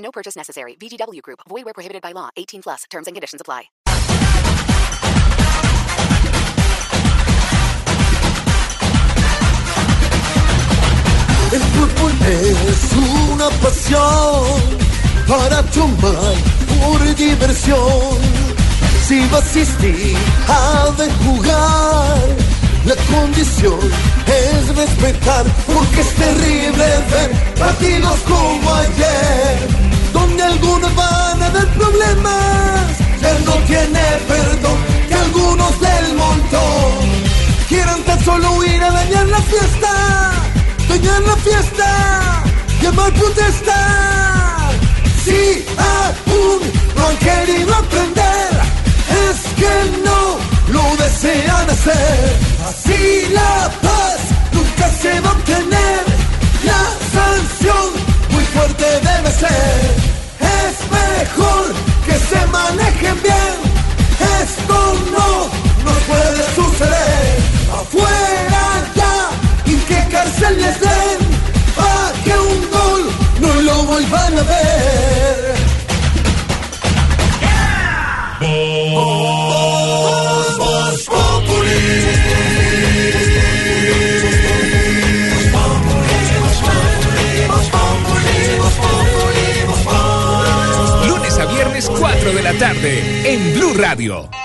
No purchase necessary. VGW Group. Void where prohibited by law. 18 plus. Terms and conditions apply. El fútbol es una pasión para tomar por diversión. Si va a asistir a ver jugar, la condición es respetar, porque es terrible ver partidos como ayer, dañar la fiesta, llamar protesta. Si aún no han querido aprender, es que no lo desean hacer. Así a ver. Lunes a viernes 4 de la tarde en Blue Radio.